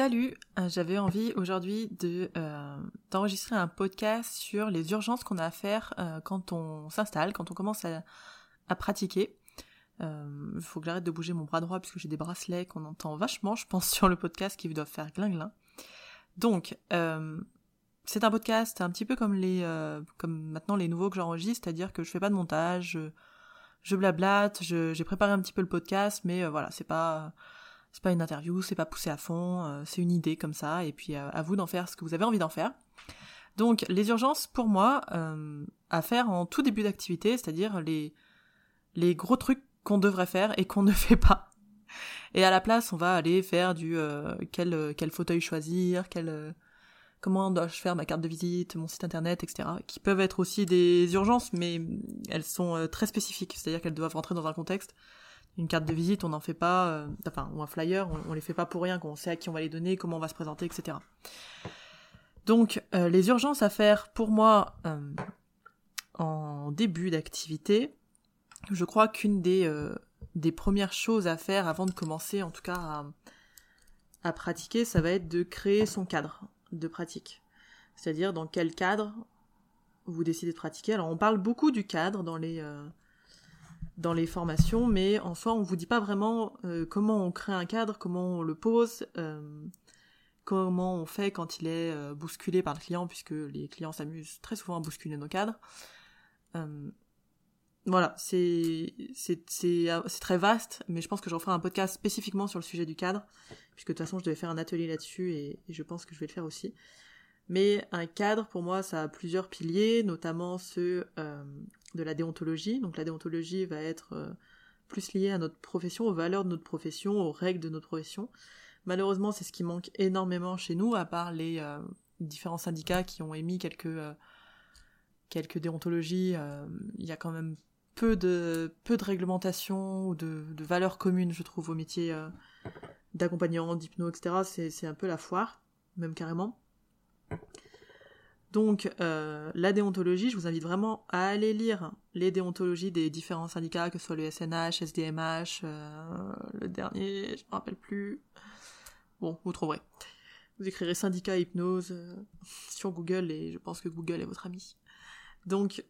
Salut, euh, j'avais envie aujourd'hui euh, d'enregistrer un podcast sur les urgences qu'on a à faire euh, quand on s'installe, quand on commence à, pratiquer. Il faut que j'arrête de bouger mon bras droit puisque j'ai des bracelets qu'on entend vachement, je pense, sur le podcast qui doivent faire glin Donc, c'est un podcast un petit peu comme les comme maintenant les nouveaux que j'enregistre, c'est-à-dire que je fais pas de montage, je, je blablate, j'ai préparé un petit peu le podcast, mais voilà, c'est pas c'est pas une interview, c'est pas poussé à fond, euh, c'est une idée comme ça, et puis euh, à vous d'en faire ce que vous avez envie d'en faire. Donc les urgences, pour moi, euh, à faire en tout début d'activité, c'est-à-dire les, les gros trucs qu'on devrait faire et qu'on ne fait pas. Et à la place, on va aller faire du quel, quel fauteuil choisir, quel, comment dois-je faire ma carte de visite, mon site internet, etc. Qui peuvent être aussi des urgences, mais elles sont très spécifiques, c'est-à-dire qu'elles doivent rentrer dans un contexte une carte de visite, on n'en fait pas, euh, enfin, ou un flyer, on, les fait pas pour rien, qu'on sait à qui on va les donner, comment on va se présenter, etc. Donc, euh, les urgences à faire pour moi euh, en début d'activité, je crois qu'une des, premières choses à faire avant de commencer, en tout cas, à pratiquer, ça va être de créer son cadre de pratique. C'est-à-dire dans quel cadre vous décidez de pratiquer. Alors, on parle beaucoup du cadre dans les dans les formations, mais en soi, on vous dit pas vraiment euh, comment on crée un cadre, comment on le pose, euh, comment on fait quand il est euh, bousculé par le client, puisque les clients s'amusent très souvent à bousculer nos cadres. voilà, c'est très vaste, mais je pense que je referai un podcast spécifiquement sur le sujet du cadre, puisque de toute façon, je devais faire un atelier là-dessus et, je pense que je vais le faire aussi. Mais un cadre, pour moi, ça a plusieurs piliers, notamment ceux de la déontologie. Donc la déontologie va être euh, plus liée à notre profession, aux valeurs de notre profession, aux règles de notre profession. Malheureusement, c'est ce qui manque énormément chez nous, à part les euh, différents syndicats qui ont émis quelques, euh, quelques déontologies. Il y a quand même peu de, peu de réglementation ou de, de valeurs communes, je trouve, au métier d'accompagnant, d'hypno, etc. C'est un peu la foire, même carrément. Donc euh, la déontologie, je vous invite vraiment à aller lire les déontologies des différents syndicats, que ce soit le SNH, SDMH, euh, le dernier, je me rappelle plus. Bon, vous trouverez. Vous écrirez syndicat hypnose euh, sur Google et je pense que Google est votre ami. Donc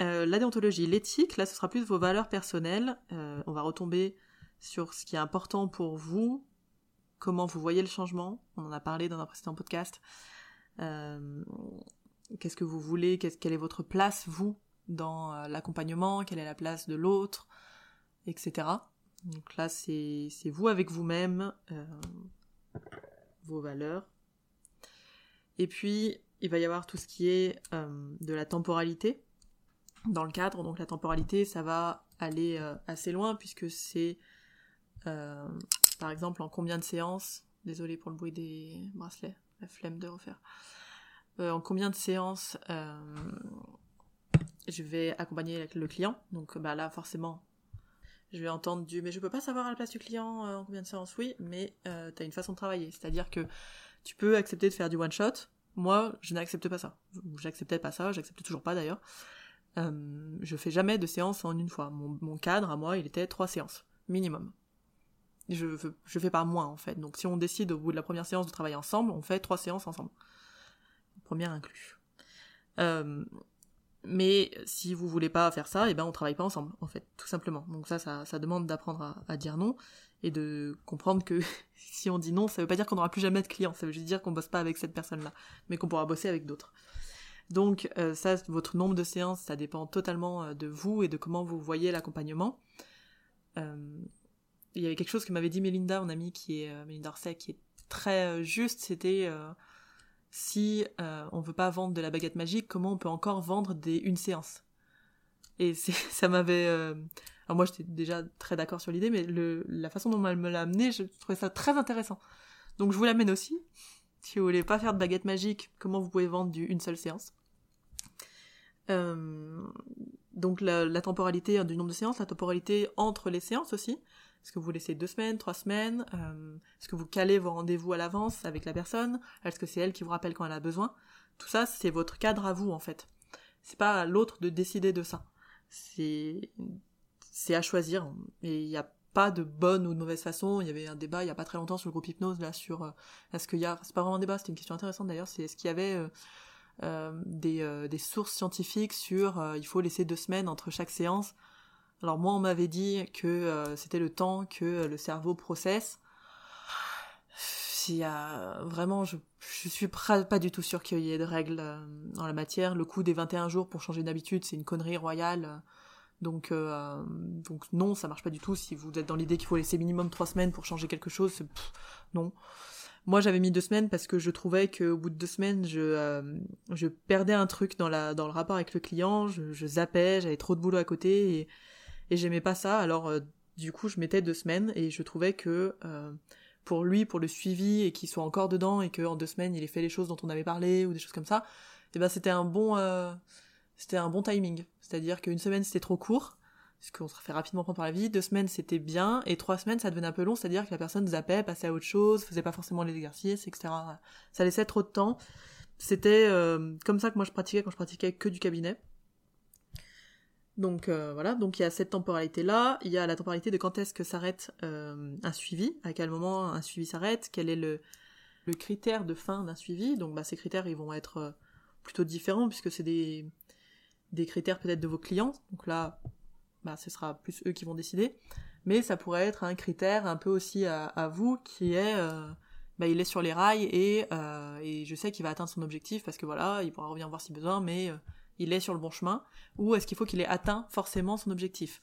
la déontologie, l'éthique, là ce sera plus vos valeurs personnelles. on va retomber sur ce qui est important pour vous, comment vous voyez le changement. On en a parlé dans un précédent podcast. Euh, qu'est-ce que vous voulez, quelle est votre place, vous, dans euh, l'accompagnement, quelle est la place de l'autre, etc. Donc là, c'est vous avec vous-même, euh, vos valeurs. Et puis, il va y avoir tout ce qui est de la temporalité dans le cadre. Donc la temporalité, ça va aller assez loin puisque c'est, par exemple, en combien de séances, désolé pour le bruit des bracelets, la flemme de refaire. Euh, en combien de séances euh, je vais accompagner le client? Donc bah là forcément, je vais entendre du mais je peux pas savoir à la place du client euh, en combien de séances. Oui, mais tu as une façon de travailler. C'est-à-dire que tu peux accepter de faire du one shot. Moi, je n'accepte pas ça. J'acceptais pas ça, j'accepte toujours pas d'ailleurs. je fais jamais de séance en une fois. Mon cadre à moi, il était trois séances minimum je, je fais pas moins en fait. Donc si on décide au bout de la première séance de travailler ensemble, on fait trois séances ensemble. Première inclus. Euh, mais si vous voulez pas faire ça, et eh ben on travaille pas ensemble, en fait, tout simplement. Donc ça, ça, ça demande d'apprendre à, dire non et de comprendre que si on dit non, ça veut pas dire qu'on n'aura plus jamais de clients, ça veut juste dire qu'on bosse pas avec cette personne-là, mais qu'on pourra bosser avec d'autres. Donc euh, ça, votre nombre de séances, ça dépend totalement euh, de vous et de comment vous voyez l'accompagnement. Euh, il y avait quelque chose que m'avait dit Melinda, mon amie qui est Melinda Orsay, qui est très juste, c'était si euh, on veut pas vendre de la baguette magique, comment on peut encore vendre des une séance? Et ça m'avait. Euh, alors moi j'étais déjà très d'accord sur l'idée, mais la façon dont elle me l'a amené, je trouvais ça très intéressant. Donc je vous l'amène aussi. Si vous voulez pas faire de baguette magique, comment vous pouvez vendre une seule séance? Euh, Donc la, la temporalité du nombre de séances, la temporalité entre les séances aussi. Est-ce que vous laissez deux semaines, trois semaines euh, Est-ce que vous calez vos rendez-vous à l'avance avec la personne Est-ce que c'est elle qui vous rappelle quand elle a besoin? Tout ça, c'est votre cadre à vous en fait. C'est pas à l'autre de décider de ça. C'est c'est à choisir. Et il y a pas de bonne ou de mauvaise façon. Il y avait un débat il y a pas très longtemps sur le groupe hypnose là sur euh, est-ce qu'il y a c'est pas vraiment un débat, c'était une question intéressante d'ailleurs, c'est est-ce qu'il y avait euh, des, des, sources scientifiques sur il faut laisser deux semaines entre chaque séance. Alors moi on m'avait dit que c'était le temps que le cerveau processe. A vraiment je suis pas du tout sûr qu'il y ait de règles en la matière. Le coût des 21 jours pour changer d'habitude, c'est une connerie royale. Donc, euh, donc non, ça marche pas du tout. Si vous êtes dans l'idée qu'il faut laisser minimum trois semaines pour changer quelque chose, non. Moi, j'avais mis deux semaines parce que je trouvais qu'au bout de deux semaines, je, euh, perdais un truc dans, dans le rapport avec le client, je, je zappais, j'avais trop de boulot à côté et j'aimais pas ça. Alors, euh, du coup, je mettais deux semaines et je trouvais que pour lui, pour le suivi et qu'il soit encore dedans et qu'en deux semaines, il ait fait les choses dont on avait parlé ou des choses comme ça, et eh ben c'était un bon c'était un bon timing. C'est-à-dire qu'une semaine c'était trop court, parce qu'on se fait rapidement prendre par la vie, deux semaines c'était bien, et trois semaines ça devenait un peu long, c'est-à-dire que la personne zappait, passait à autre chose, faisait pas forcément les exercices, etc. Ça laissait trop de temps. C'était euh, comme ça que moi je pratiquais quand je pratiquais que du cabinet. Donc euh, voilà, donc il y a cette temporalité-là, il y a la temporalité de quand est-ce que s'arrête euh, un suivi, à quel moment un suivi s'arrête, quel est le, critère de fin d'un suivi? Donc bah, ces critères ils vont être plutôt différents puisque c'est des, des critères peut-être de vos clients. Donc là, bah, ce sera plus eux qui vont décider. Mais ça pourrait être un critère un peu aussi à, vous qui est, euh, bah, il est sur les rails et, euh, et je sais qu'il va atteindre son objectif parce que voilà, il pourra revenir voir si besoin, mais euh, il est sur le bon chemin. Ou est-ce qu'il faut qu'il ait atteint forcément son objectif?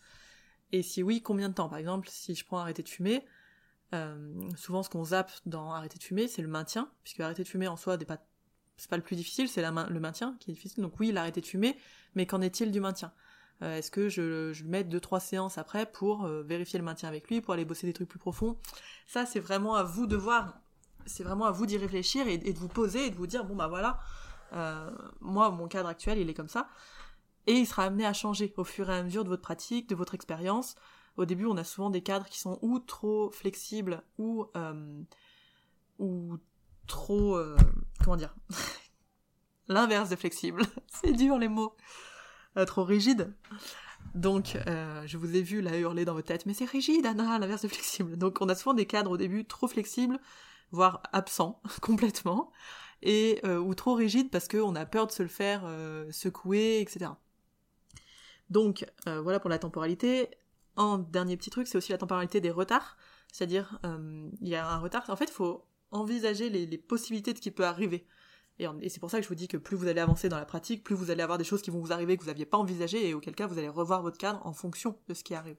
Et si oui, combien de temps? Par exemple, si je prends arrêter de fumer, souvent ce qu'on zappe dans arrêter de fumer, c'est le maintien, puisque arrêter de fumer en soi n'est pas c'est pas le plus difficile, c'est le maintien qui est difficile. Donc oui, arrêté de fumer, mais qu'en est-il du maintien? Euh, Est-ce que je, mets deux trois séances après pour euh, vérifier le maintien avec lui, pour aller bosser des trucs plus profonds? Ça, c'est vraiment à vous de voir. C'est vraiment à vous d'y réfléchir et, de vous poser et de vous dire bon bah voilà, euh, moi mon cadre actuel il est comme ça et il sera amené à changer au fur et à mesure de votre pratique, de votre expérience. Au début, on a souvent des cadres qui sont ou trop flexibles ou ou trop comment dire l'inverse de flexible. c'est dur les mots. Euh, trop rigide. Donc, euh, je vous ai vu là hurler dans votre tête, mais c'est rigide, Anna, l'inverse de flexible. Donc, on a souvent des cadres au début trop flexibles, voire absents complètement, et euh, ou trop rigides parce qu'on a peur de se le faire secouer, etc. Donc, voilà pour la temporalité. Un dernier petit truc, c'est aussi la temporalité des retards. C'est-à-dire, il y a un retard. En fait, il faut envisager les, possibilités de ce qui peut arriver. Et, c'est pour ça que je vous dis que plus vous allez avancer dans la pratique, plus vous allez avoir des choses qui vont vous arriver que vous n'aviez pas envisagées et auquel cas vous allez revoir votre cadre en fonction de ce qui arrive.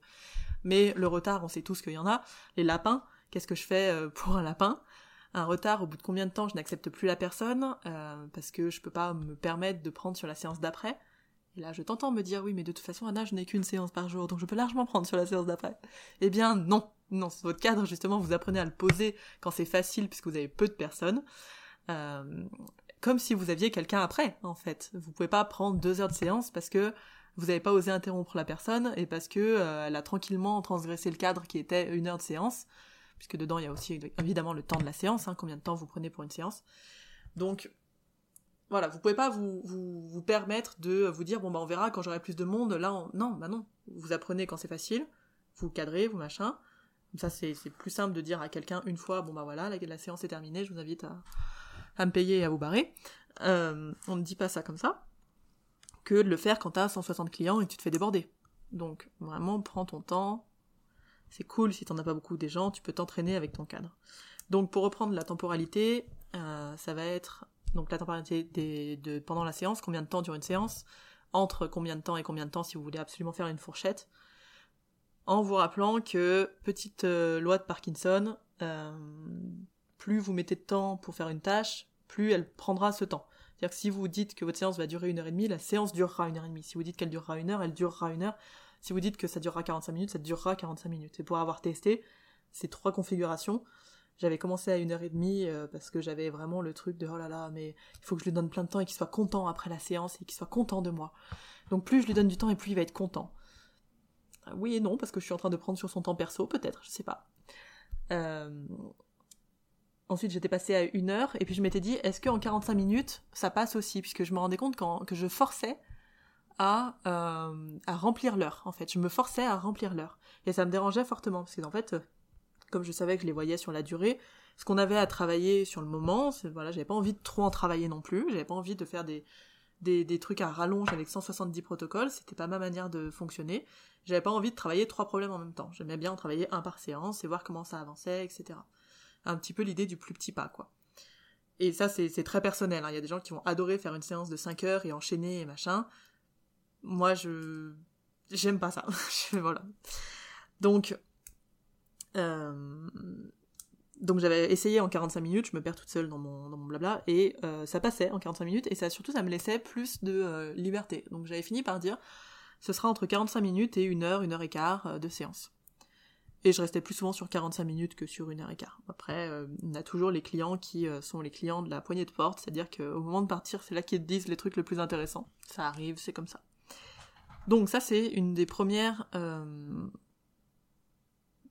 Mais le retard, on sait tous qu'il y en a. Les lapins, qu'est-ce que je fais euh, pour un lapin? Un retard, au bout de combien de temps je n'accepte plus la personne euh, parce que je peux pas me permettre de prendre sur la séance d'après. Et là, je t'entends me dire oui, mais de toute façon, Anna, je n'ai qu'une séance par jour, donc je peux largement prendre sur la séance d'après. Eh bien, non, non, votre cadre justement, vous apprenez à le poser quand c'est facile puisque vous avez peu de personnes. Euh, comme si vous aviez quelqu'un après, en fait. Vous pouvez pas prendre deux heures de séance parce que vous n'avez pas osé interrompre la personne et parce que euh, elle a tranquillement transgressé le cadre qui était une heure de séance, puisque dedans il y a aussi évidemment le temps de la séance, hein, combien de temps vous prenez pour une séance. Donc voilà, vous pouvez pas vous, vous, vous permettre de vous dire bon bah on verra quand j'aurai plus de monde. Là, non, bah non, vous apprenez quand c'est facile, vous cadrez, vous machin. ça c'est plus simple de dire à quelqu'un une fois bon bah voilà la, la séance est terminée, je vous invite à à me payer et à vous barrer. Euh, on ne dit pas ça comme ça, que de le faire quand t'as 160 clients et que tu te fais déborder. Donc vraiment, prends ton temps. C'est cool si t'en as pas beaucoup des gens, tu peux t'entraîner avec ton cadre. Donc pour reprendre la temporalité, euh, ça va être donc la temporalité de pendant la séance, combien de temps dure une séance, entre combien de temps et combien de temps si vous voulez absolument faire une fourchette, en vous rappelant que petite euh, loi de Parkinson, plus vous mettez de temps pour faire une tâche, plus elle prendra ce temps. C'est-à-dire que si vous dites que votre séance va durer une heure et demie, la séance durera une heure et demie. Si vous dites qu'elle durera une heure, elle durera une heure. Si vous dites que ça durera 45 minutes, ça durera 45 minutes. Et pour avoir testé ces trois configurations, j'avais commencé à une heure et demie euh, parce que j'avais vraiment le truc de oh là là, mais il faut que je lui donne plein de temps et qu'il soit content après la séance et qu'il soit content de moi. Donc plus je lui donne du temps et plus il va être content. Oui et non, parce que je suis en train de prendre sur son temps perso, peut-être, je sais pas. Euh, Ensuite, j'étais passée à une heure, et puis je m'étais dit, est-ce qu'en 45 minutes, ça passe aussi? Puisque je me rendais compte quand, que je forçais à, euh, à remplir l'heure, en fait. Je me forçais à remplir l'heure. Et ça me dérangeait fortement, parce qu'en fait, comme je savais que je les voyais sur la durée, ce qu'on avait à travailler sur le moment, voilà, j'avais pas envie de trop en travailler non plus, j'avais pas envie de faire des, des, des, trucs à rallonge avec 170 protocoles, c'était pas ma manière de fonctionner. J'avais pas envie de travailler trois problèmes en même temps. J'aimais bien en travailler un par séance et voir comment ça avançait, etc. Un petit peu l'idée du plus petit pas, quoi. Et ça, c'est très personnel. Hein. Il y a des gens qui vont adorer faire une séance de 5 heures et enchaîner et machin. Moi, je j'aime pas ça. voilà. Donc, euh, donc j'avais essayé en 45 minutes, je me perds toute seule dans mon, dans mon blabla, et euh, ça passait en 45 minutes, et ça surtout ça me laissait plus de euh, liberté. Donc j'avais fini par dire, ce sera entre 45 minutes et une heure, une heure et quart de séance. Et je restais plus souvent sur 45 minutes que sur une heure et quart. Après, on a toujours les clients qui sont les clients de la poignée de porte, c'est-à-dire qu'au moment de partir, c'est là qu'ils disent les trucs les plus intéressants. Ça arrive, c'est comme ça. Donc ça, c'est une des premières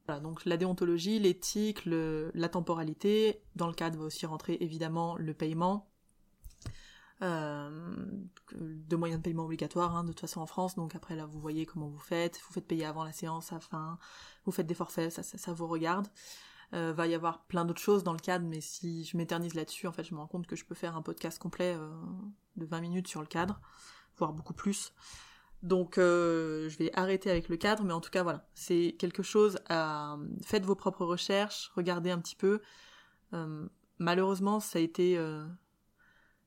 voilà, donc la déontologie, l'éthique, la temporalité. Dans le cadre va aussi rentrer évidemment le paiement. Euh, de moyens de paiement obligatoires hein, de toute façon en France. Donc après là vous voyez comment vous faites. Vous faites payer avant la séance, à fin. Vous faites des forfaits, ça, vous regarde. Euh, va y avoir plein d'autres choses dans le cadre, mais si je m'éternise là-dessus, en fait, je me rends compte que je peux faire un podcast complet euh, de 20 minutes sur le cadre, voire beaucoup plus. Donc euh, je vais arrêter avec le cadre, mais en tout cas voilà, c'est quelque chose à... Faites vos propres recherches, regardez un petit peu. Euh, malheureusement, ça a été... Euh,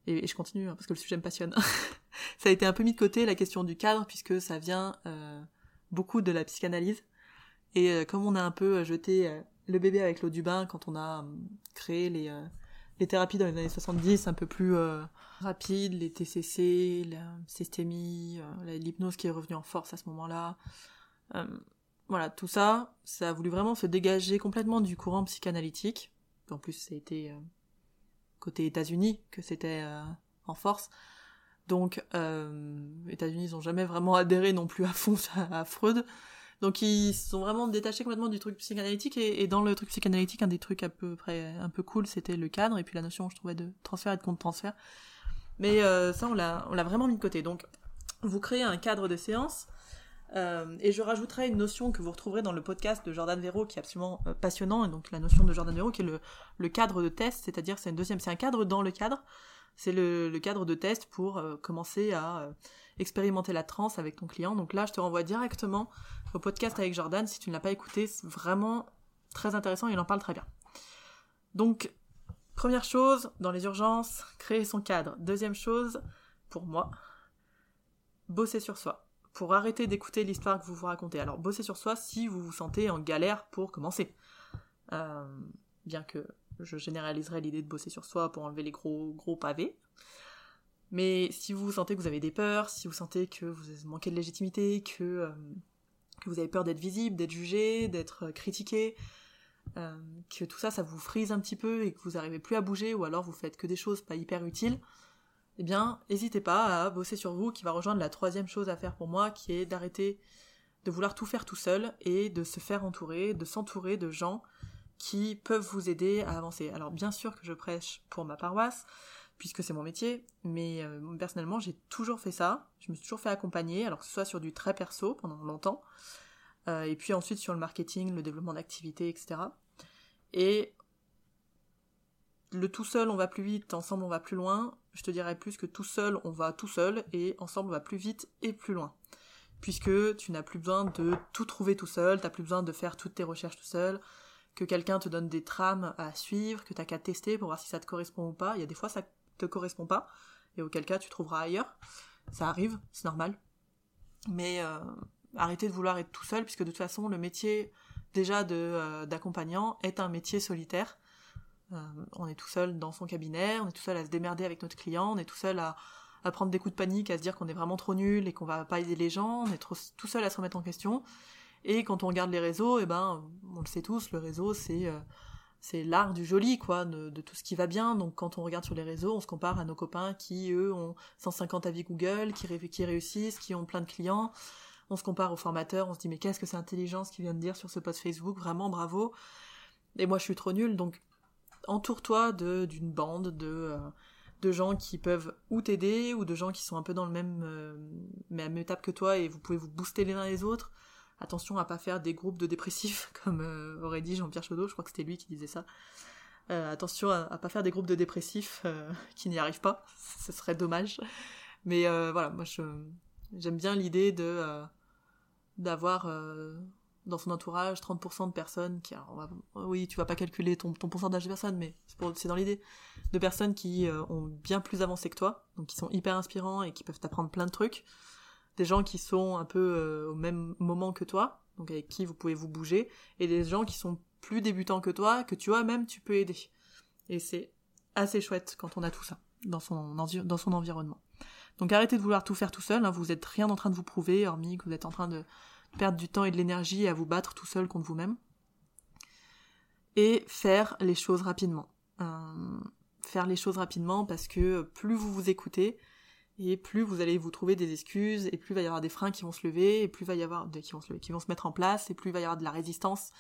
et, je continue, hein, parce que le sujet me passionne. ça a été un peu mis de côté, la question du cadre, puisque ça vient beaucoup de la psychanalyse. Et comme on a un peu jeté le bébé avec l'eau du bain quand on a créé les les thérapies dans les années 70 un peu plus euh, rapides, les TCC, la systémie, euh, l'hypnose qui est revenue en force à ce moment-là. Euh, voilà, tout ça, ça a voulu vraiment se dégager complètement du courant psychanalytique. En plus, c'était côté États-Unis que c'était en force. Donc, États-Unis n'ont jamais vraiment adhéré non plus à fond à Freud. Donc ils sont vraiment détachés complètement du truc psychanalytique et, dans le truc psychanalytique, un des trucs à peu près un peu cool, c'était le cadre et puis la notion, je trouvais, de transfert et de compte transfert. Mais euh, ça, on l'a, on l'a vraiment mis de côté. Donc, vous créez un cadre de séance. Euh, et je rajouterai une notion que vous retrouverez dans le podcast de Jordan Véro qui est absolument euh, passionnant, et donc la notion de Jordan Véro qui est le, le cadre de test, c'est-à-dire c'est une deuxième, c'est un cadre dans le cadre, c'est le, cadre de test pour commencer à expérimenter la transe avec ton client. Donc là, je te renvoie directement au podcast avec Jordan. Si tu ne l'as pas écouté, c'est vraiment très intéressant, il en parle très bien. Donc, première chose, dans les urgences, créer son cadre. Deuxième chose, pour moi, bosser sur soi. Pour arrêter d'écouter l'histoire que vous vous racontez. Alors, bosser sur soi si vous vous sentez en galère pour commencer. Euh, bien que je généraliserai l'idée de bosser sur soi pour enlever les gros gros pavés. Mais si vous sentez que vous avez des peurs, si vous sentez que vous manquez de légitimité, que, euh, vous avez peur d'être visible, d'être jugé, d'être euh, critiqué, euh, que tout ça, ça vous frise un petit peu et que vous n'arrivez plus à bouger, ou alors vous faites que des choses pas hyper utiles, eh bien, n'hésitez pas à bosser sur vous, qui va rejoindre la troisième chose à faire pour moi, qui est d'arrêter de vouloir tout faire tout seul et de se faire entourer, de s'entourer de gens qui peuvent vous aider à avancer. Alors bien sûr que je prêche pour ma paroisse, puisque c'est mon métier, mais euh, personnellement j'ai toujours fait ça, je me suis toujours fait accompagner, alors que ce soit sur du très perso pendant longtemps, euh, et puis ensuite sur le marketing, le développement d'activités, etc. Et le tout seul on va plus vite, ensemble on va plus loin, je te dirais plus que tout seul on va tout seul, et ensemble on va plus vite et plus loin. Puisque tu n'as plus besoin de tout trouver tout seul, t'as plus besoin de faire toutes tes recherches tout seul, que quelqu'un te donne des trames à suivre, que t'as qu'à tester pour voir si ça te correspond ou pas. Il y a des fois ça te correspond pas, et auquel cas tu trouveras ailleurs. Ça arrive, c'est normal. Mais euh, arrêtez de vouloir être tout seul, puisque de toute façon, le métier déjà de euh, d'accompagnant est un métier solitaire. Euh, on est tout seul dans son cabinet, on est tout seul à se démerder avec notre client, on est tout seul à, prendre des coups de panique, à se dire qu'on est vraiment trop nul et qu'on va pas aider les gens, on est tout seul à se remettre en question. Et quand on regarde les réseaux, eh ben, on le sait tous, le réseau c'est c'est l'art du joli, quoi, de, tout ce qui va bien. Donc quand on regarde sur les réseaux, on se compare à nos copains qui, eux, ont 150 avis Google, qui, qui réussissent, qui ont plein de clients. On se compare aux formateurs, on se dit mais qu'est-ce que c'est intelligent ce qu'il vient de dire sur ce post Facebook, vraiment bravo. Et moi je suis trop nulle, donc entoure-toi d'une bande de, euh, de gens qui peuvent ou t'aider ou de gens qui sont un peu dans le même, euh, même étape que toi et vous pouvez vous booster les uns les autres. Attention à pas faire des groupes de dépressifs comme euh, aurait dit Jean-Pierre Chaudot, je crois que c'était lui qui disait ça. Euh, attention à, à, pas faire des groupes de dépressifs euh, qui n'y arrivent pas, ce serait dommage. Mais voilà, moi j'aime bien l'idée de d'avoir dans son entourage 30% de personnes qui alors, oui tu vas pas calculer ton, pourcentage de personnes mais c'est dans l'idée de personnes qui ont bien plus avancé que toi donc qui sont hyper inspirants et qui peuvent t'apprendre plein de trucs des gens qui sont un peu euh, au même moment que toi donc avec qui vous pouvez vous bouger et des gens qui sont plus débutants que toi que tu vois même tu peux aider et c'est assez chouette quand on a tout ça dans son, environnement donc arrêtez de vouloir tout faire tout seul hein, vous êtes rien en train de vous prouver hormis que vous êtes en train de perdre du temps et de l'énergie à vous battre tout seul contre vous-même. Et faire les choses rapidement. Euh, faire les choses rapidement parce que plus vous vous écoutez, et plus vous allez vous trouver des excuses, et plus il va y avoir des freins qui vont se lever, et plus va y avoir des qui vont se qui vont se mettre en place, et plus il va y avoir de la résistance.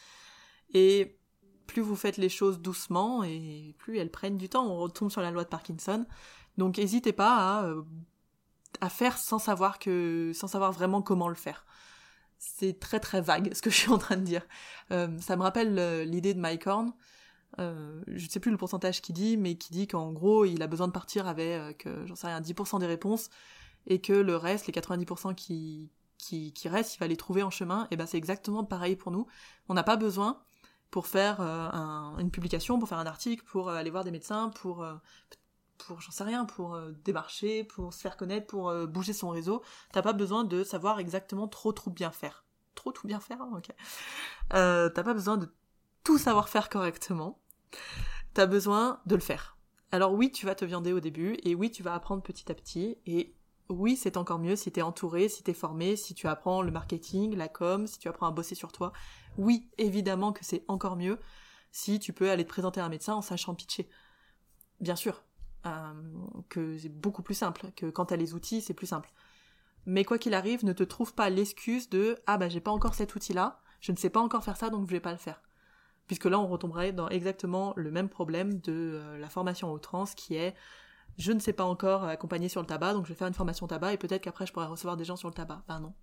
Et plus vous faites les choses doucement, et plus elles prennent du temps. On retombe sur la loi de Parkinson. Donc n'hésitez pas à, euh, à faire sans savoir que, sans savoir vraiment comment le faire c'est très très vague ce que je suis en train de dire. Euh, ça me rappelle euh, l'idée de Mike Horn. Euh, je ne sais plus le pourcentage qu'il dit, mais qui dit qu'en gros, il a besoin de partir avec, euh, j'en sais rien, 10% des réponses, et que le reste, les 90% qui, qui, qui restent, il va les trouver en chemin. Et ben c'est exactement pareil pour nous. On n'a pas besoin pour faire un, une publication, pour faire un article, pour aller voir des médecins, pour pour j'en sais rien, pour euh, démarcher, pour se faire connaître, pour euh, bouger son réseau. T'as pas besoin de savoir exactement trop trop bien faire. Trop tout bien faire, ok. Euh, t'as pas besoin de savoir faire correctement. T'as besoin de le faire. Alors oui, tu vas te viander au début, et oui, tu vas apprendre petit à petit, et oui, c'est encore mieux si t'es entouré, si t'es formé, si tu apprends le marketing, la com, si tu apprends à bosser sur toi. Oui, évidemment que c'est encore mieux si tu peux aller te présenter à un médecin en sachant pitcher. Bien sûr, euh, que c'est beaucoup plus simple, que quand t'as les outils, c'est plus simple. Mais quoi qu'il arrive, ne te trouve pas l'excuse de ah bah j'ai pas encore cet outil-là, je ne sais pas encore faire ça donc je vais pas le faire. Puisque là on retomberait dans exactement le même problème de euh, la formation au trans qui est je ne sais pas encore accompagner sur le tabac donc je vais faire une formation tabac et peut-être qu'après je pourrai recevoir des gens sur le tabac. Ben non.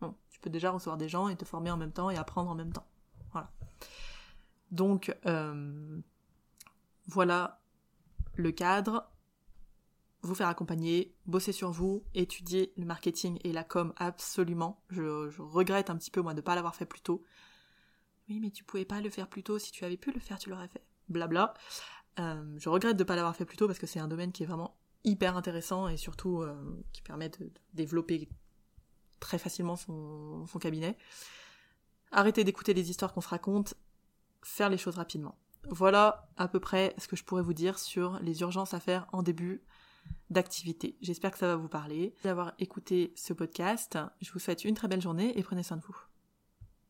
Non, tu peux déjà recevoir des gens et te former en même temps et apprendre en même temps. Voilà. Donc euh, voilà le cadre, vous faire accompagner, bosser sur vous, étudier le marketing et la com absolument. Je, regrette un petit peu moi de ne pas l'avoir fait plus tôt. Oui, mais tu pouvais pas le faire plus tôt. Si tu avais pu le faire, tu l'aurais fait. Blabla. Euh, je regrette de ne pas l'avoir fait plus tôt parce que c'est un domaine qui est vraiment hyper intéressant et surtout euh, qui permet de, développer très facilement son, cabinet. Arrêtez d'écouter les histoires qu'on se raconte, faire les choses rapidement. Voilà à peu près ce que je pourrais vous dire sur les urgences à faire en début d'activité. J'espère que ça va vous parler. D'avoir écouté ce podcast, je vous souhaite une très belle journée et prenez soin de vous.